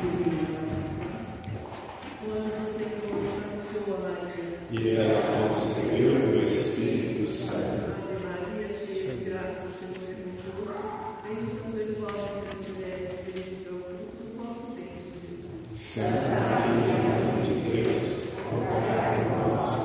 bom caminho, quem errou e quer voltar,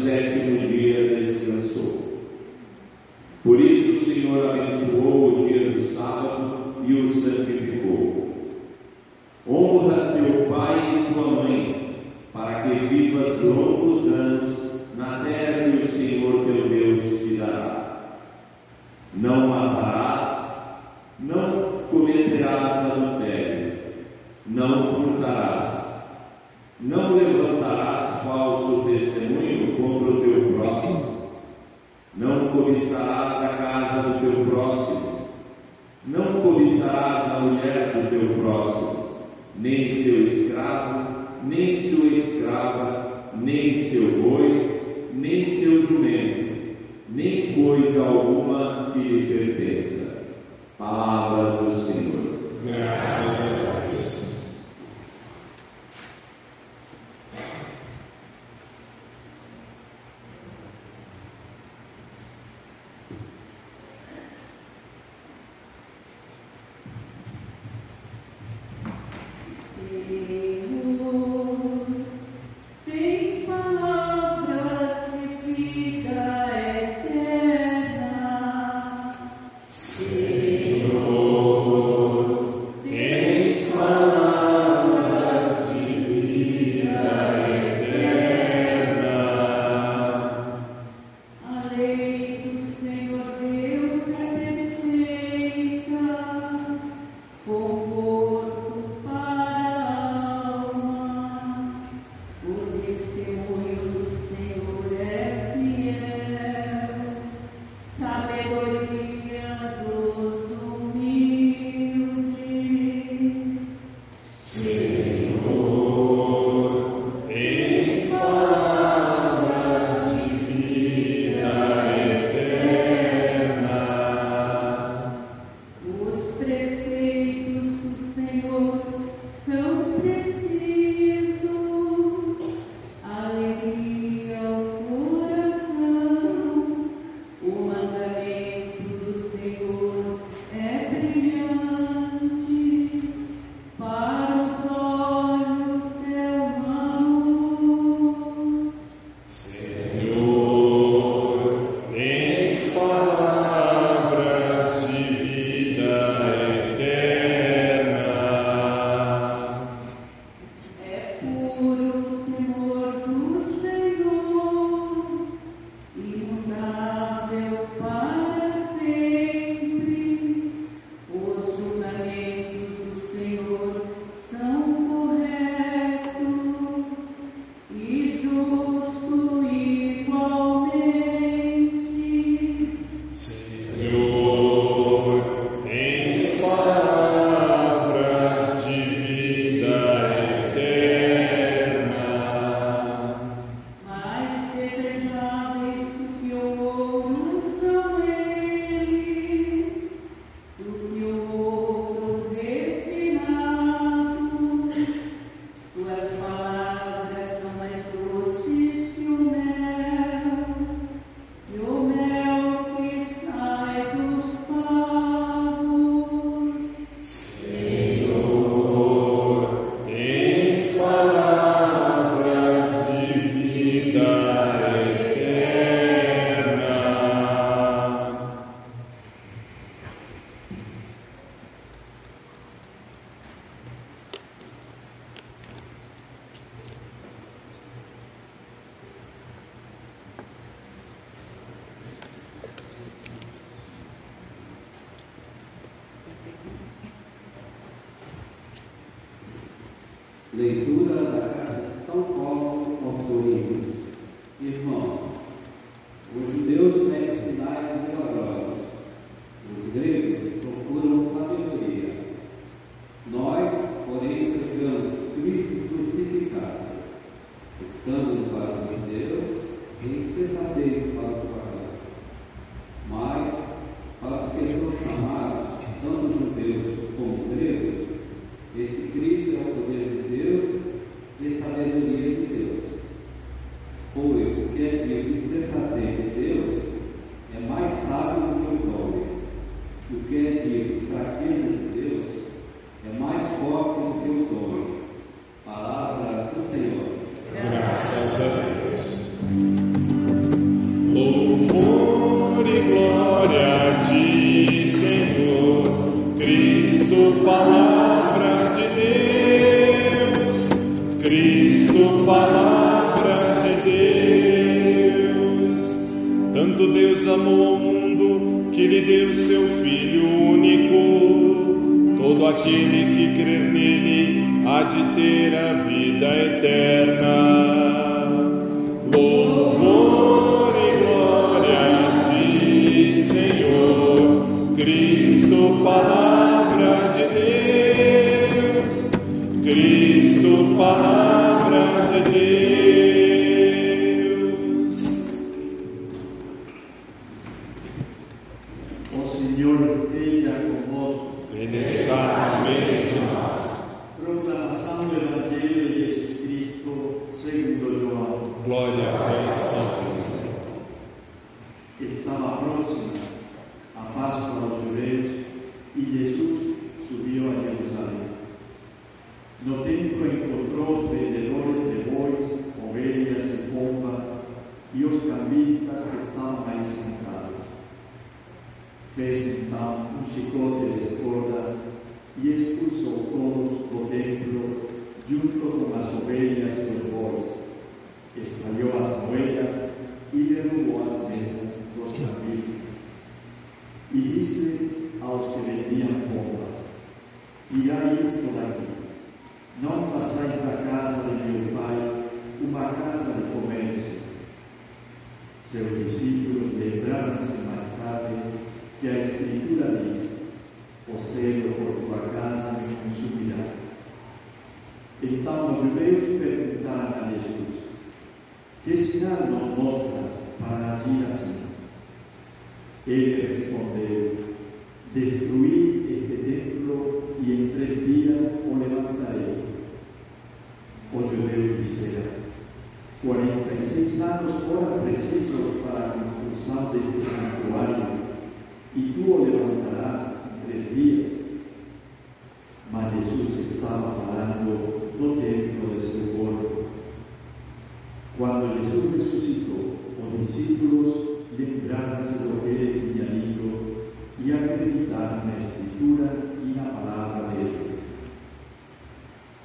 sétimo dia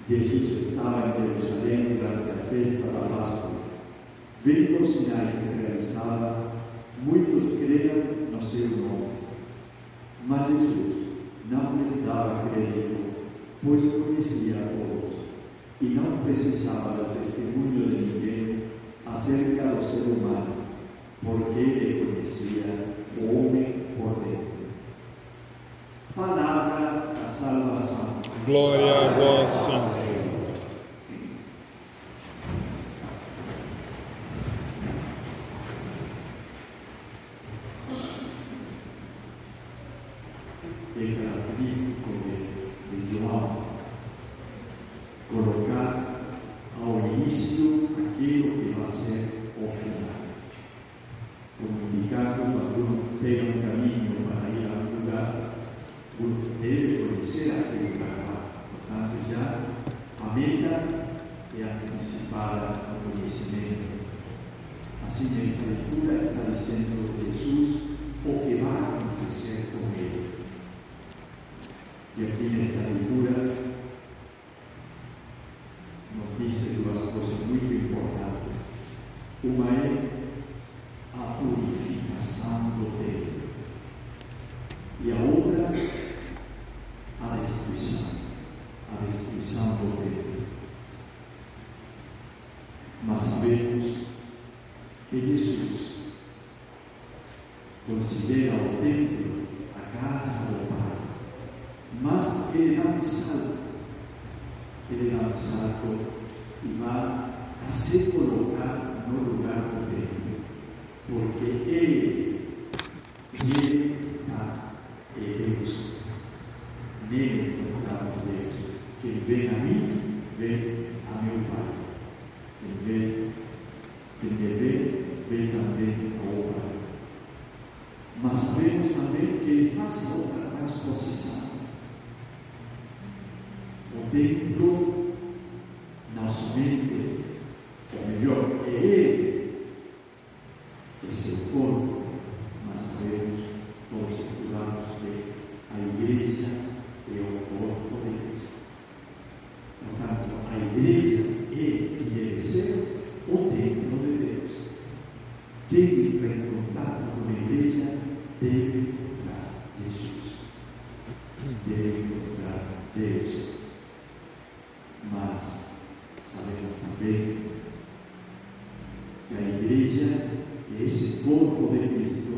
Jesus estava em Jerusalém durante a festa da Páscoa. Vendo os sinais que realizava, muitos creram no seu nome. Mas Jesus não lhes dava crédito, pois conhecia a todos, e não precisava do testemunho de ninguém acerca do ser humano, porque ele conhecia o homem por dentro. Palavra da salvação. Glória guys. Um, Nele encontramos Deus. Quem vem a mim, vem a meu Pai. Quem vê, quem me vê, vê também ao Pai. Mas sabemos também que Ele faz outra mais posição. O templo, não somente, ou melhor, é Ele, é seu corpo, mas sabemos, todos estudamos que a igreja é o corpo de Cristo. Portanto, a igreja é e deve ser o templo de Deus. Quem entra em contato com a igreja deve encontrar Jesus. Deve encontrar Deus. Mas sabemos também que a igreja, que esse corpo de Cristo,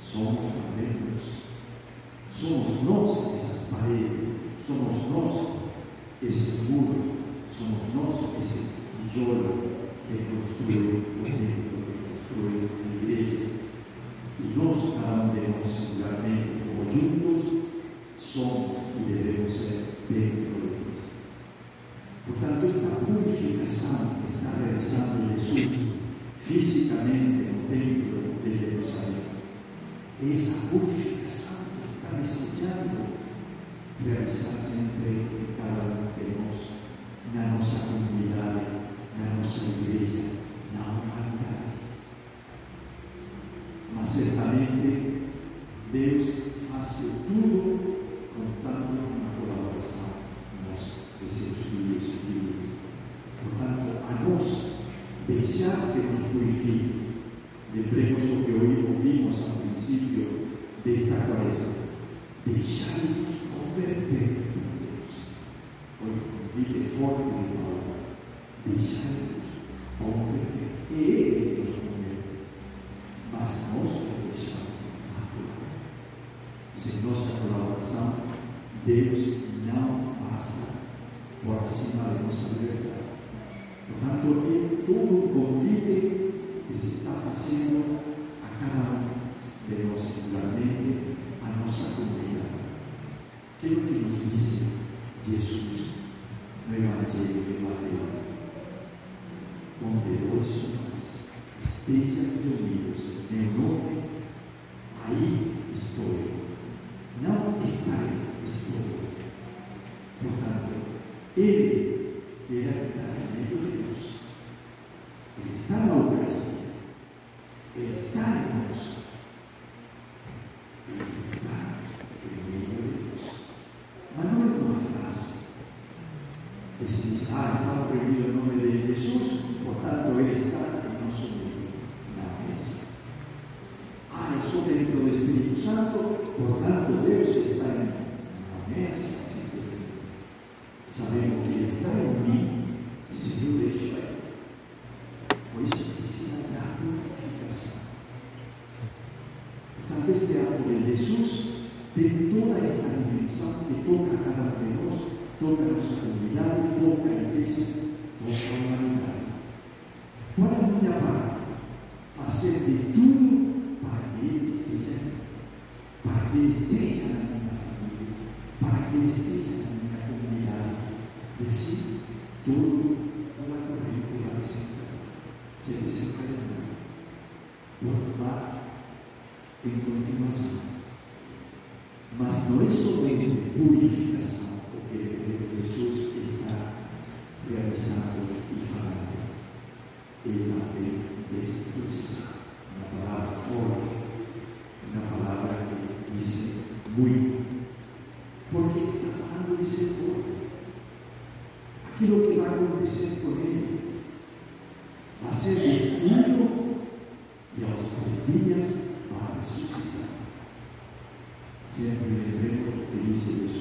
somos também nós. Somos nós essas paredes, somos nós esse muro, somos nós esse tijolo que construiu o templo, que construiu a igreja. E nós, cada um de nós singularmente, como juntos, somos e devemos ser templo de Cristo. Portanto, esta purificação que está realizando Jesus fisicamente no templo de Jerusalém, é essa purificação que está desejando realizar sempre em cada um de nós, na nossa comunidade, na nossa igreja, na humanidade. Mas certamente Deus faz tudo contando com a colaboração nossa, de seus filhos e filhas. Portanto, a nós deixar que nos purifique. Lembremos o que hoje ouvimos ao princípio desta quaresma. Deixar-nos converter por Deus. Um convite forte de Paulo. Deixar-nos converter. E Ele nos converte. Mas nós que deixamos. Sem nossa colaboração, Deus não passa por cima de nossa liberdade. Portanto, é todo um convite que se está fazendo Please. Ato de toda esta dimensão que toca a cada um de nós, toca a nossa comunidade, toca a igreja, toca a humanidade. Qual é a minha parte? Fazer de tudo para que Ele esteja mim, para que Ele esteja na minha família, para que Ele esteja na minha comunidade. E assim, tudo uma vai se se desencadenar. Por lá, em continuação. Mas não é somente purificação o que Jesus está realizando e falando. Ele também destruição. Uma palavra forte, uma palavra que diz muito. Porque está falando de seu corpo. Aquilo que vai acontecer com ele vai ser destruído e aos três dias vai ressuscitar. Sempre lembremos o que disse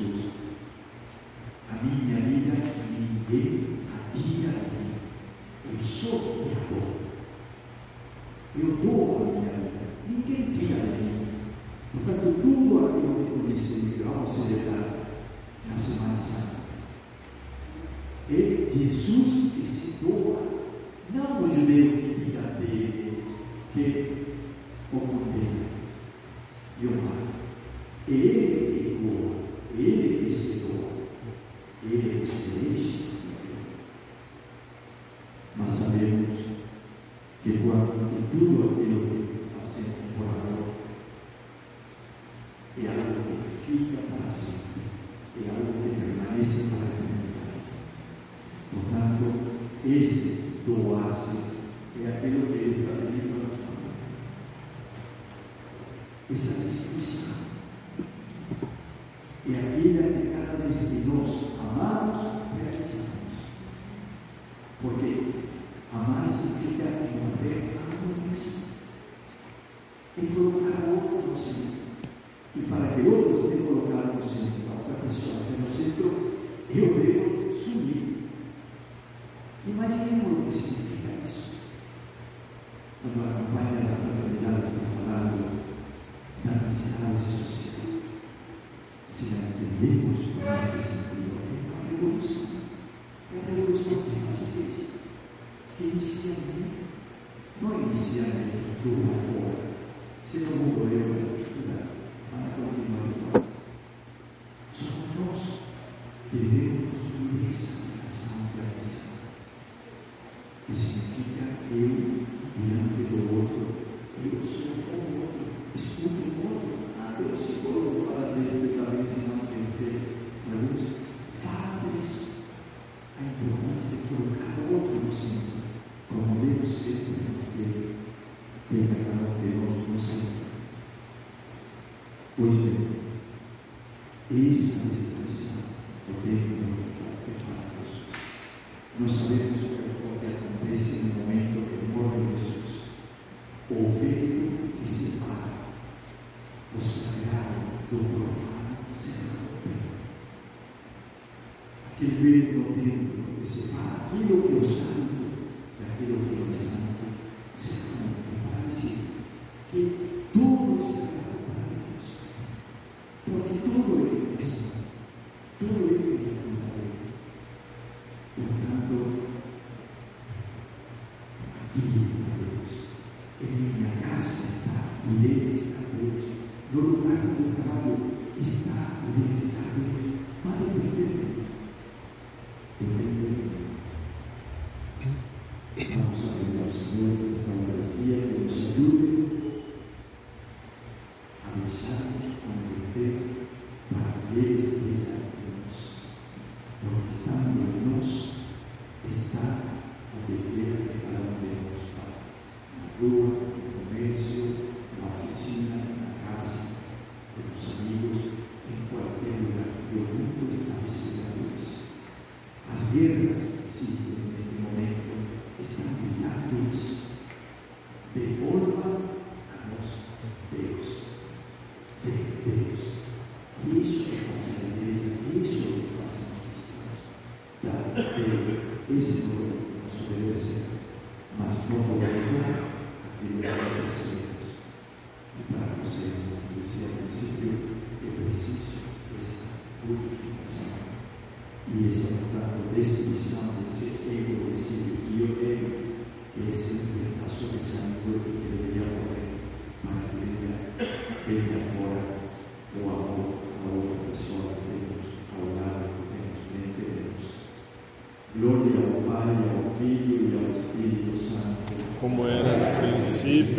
Mm-hmm.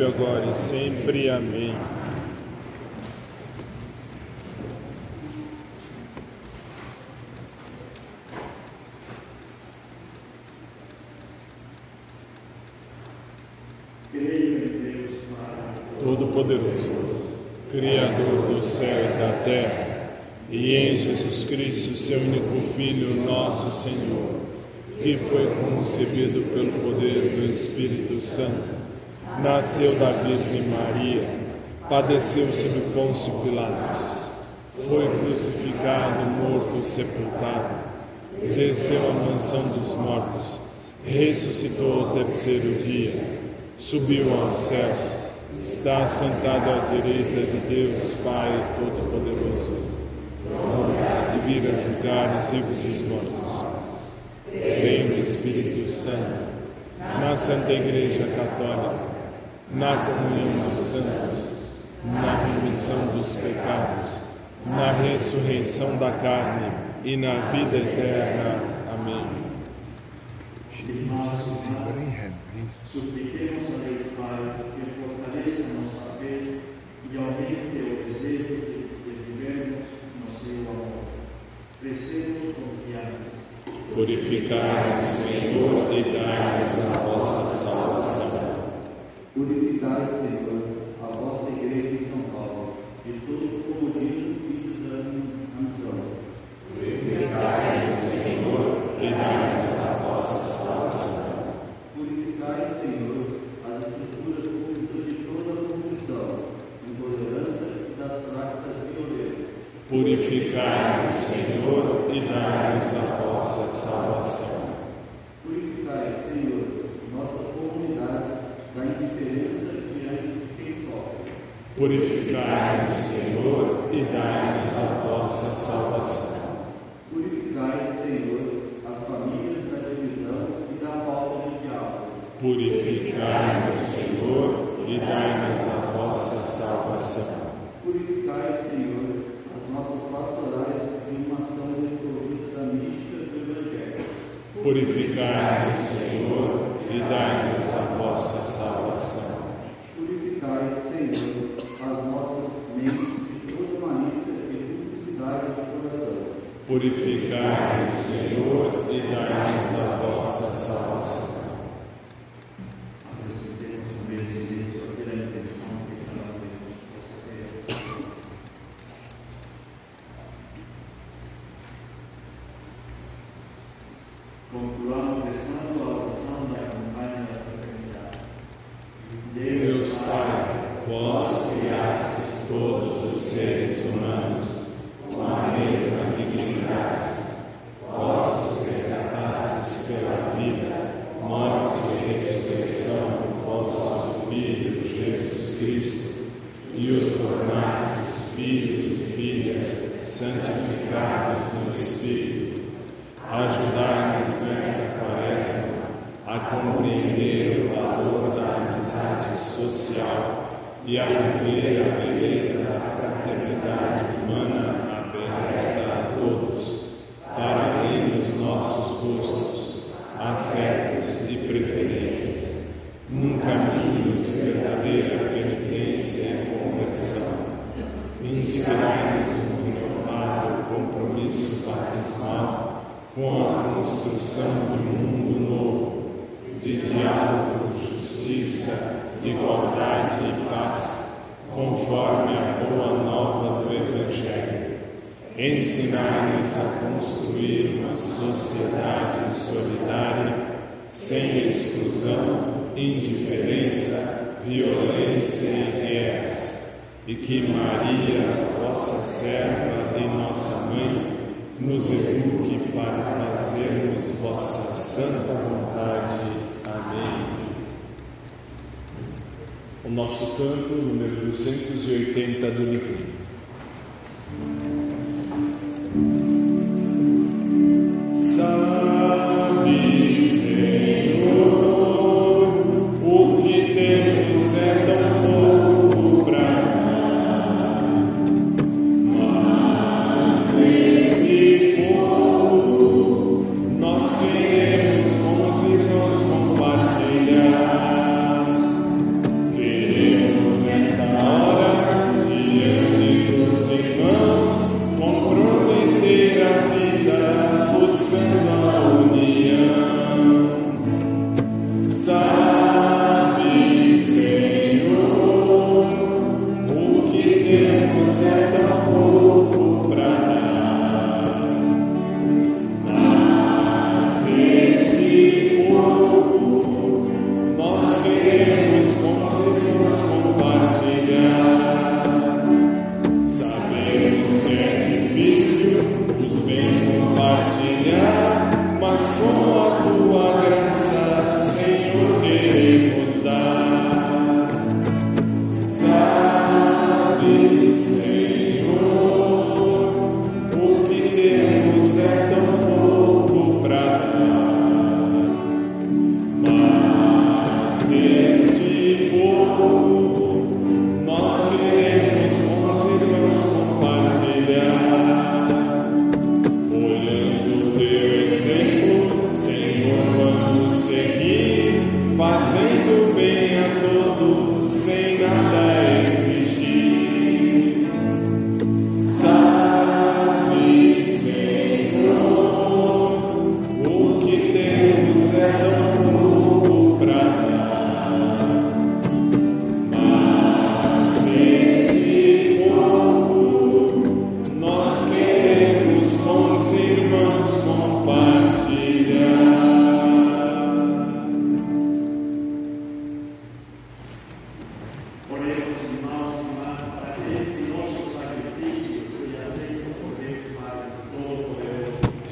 agora e sempre. Amém. nasceu da Virgem Maria, padeceu sob Pôncio Pilatos, foi crucificado, morto, sepultado, desceu à mansão dos mortos, ressuscitou ao terceiro dia, subiu aos céus, está sentado à direita de Deus Pai Todo-Poderoso, e vir a julgar os vivos e os mortos. Vem o Espírito Santo, na Santa Igreja Católica na comunhão dos santos, na remissão dos pecados, na ressurreição da carne e na vida eterna. Amém. Supliquemos a Deus Pai que fortaleça nossa fé e aumente o desejo de vivermos no seu amor. Crescemos confiados. Purificai-nos, Senhor, e dai-nos a vossa salvação. Purificai, Senhor, a vossa igreja em São Paulo, de todo comodismo e desanimação. Purificai-nos, Senhor, e dai-nos a vossa salvação. Purificai, Senhor, as estruturas públicas de toda a corrupção, intolerância e das práticas violentas. Purificai, conjurado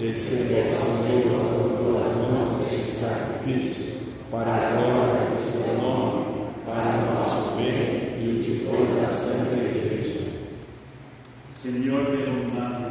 Receba o Senhor com tuas mãos este sacrifício, para a glória do seu nome, para o nosso bem e de toda a Santa Igreja. Senhor, pelo nome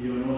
y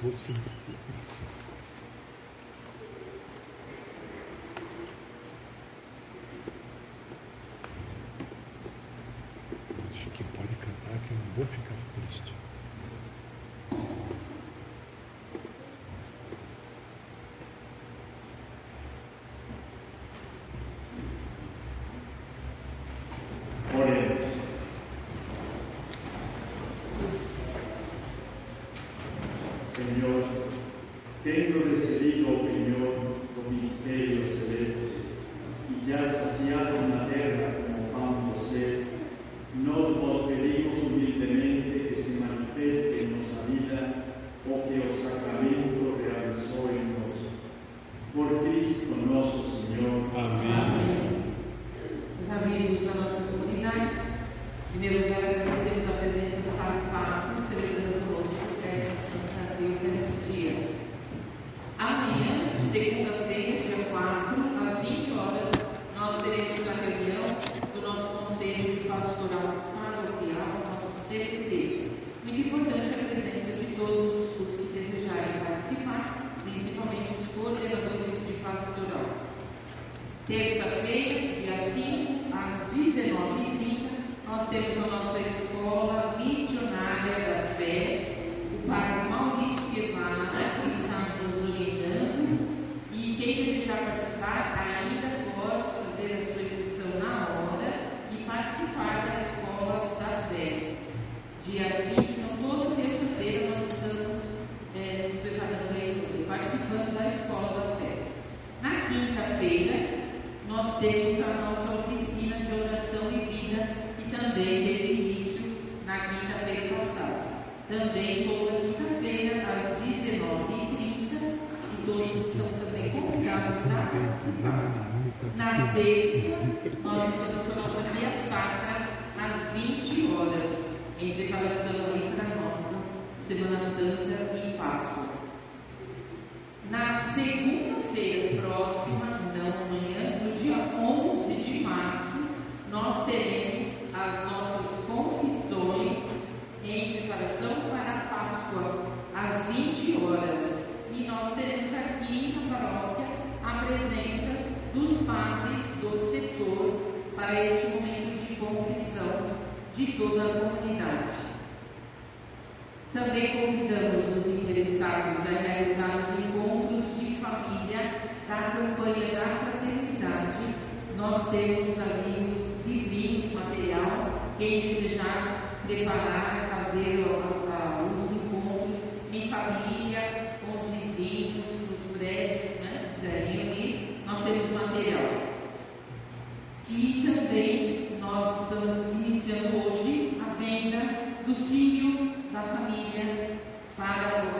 Que você cantou, sim. Acho que pode cantar que eu não vou ficar triste. Oremos. Señor, tendo recibido opinión do misterio celeste y ya saciado na terra como pan do céu, nós vos pedimos humildemente que se manifeste en nossa vida o que o sacramento realizou en nós. Por Cristo nosso Senhor. Amém. Os avisos da nossa comunidade. Em temos amigos e vinhos material, quem desejar preparar, fazer ah, os encontros em família, com os vizinhos, os prédios, né? Quiser ali nós temos material. E também nós estamos iniciando hoje a venda do cílio da família para o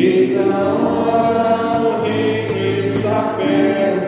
Eis a hora que está perto.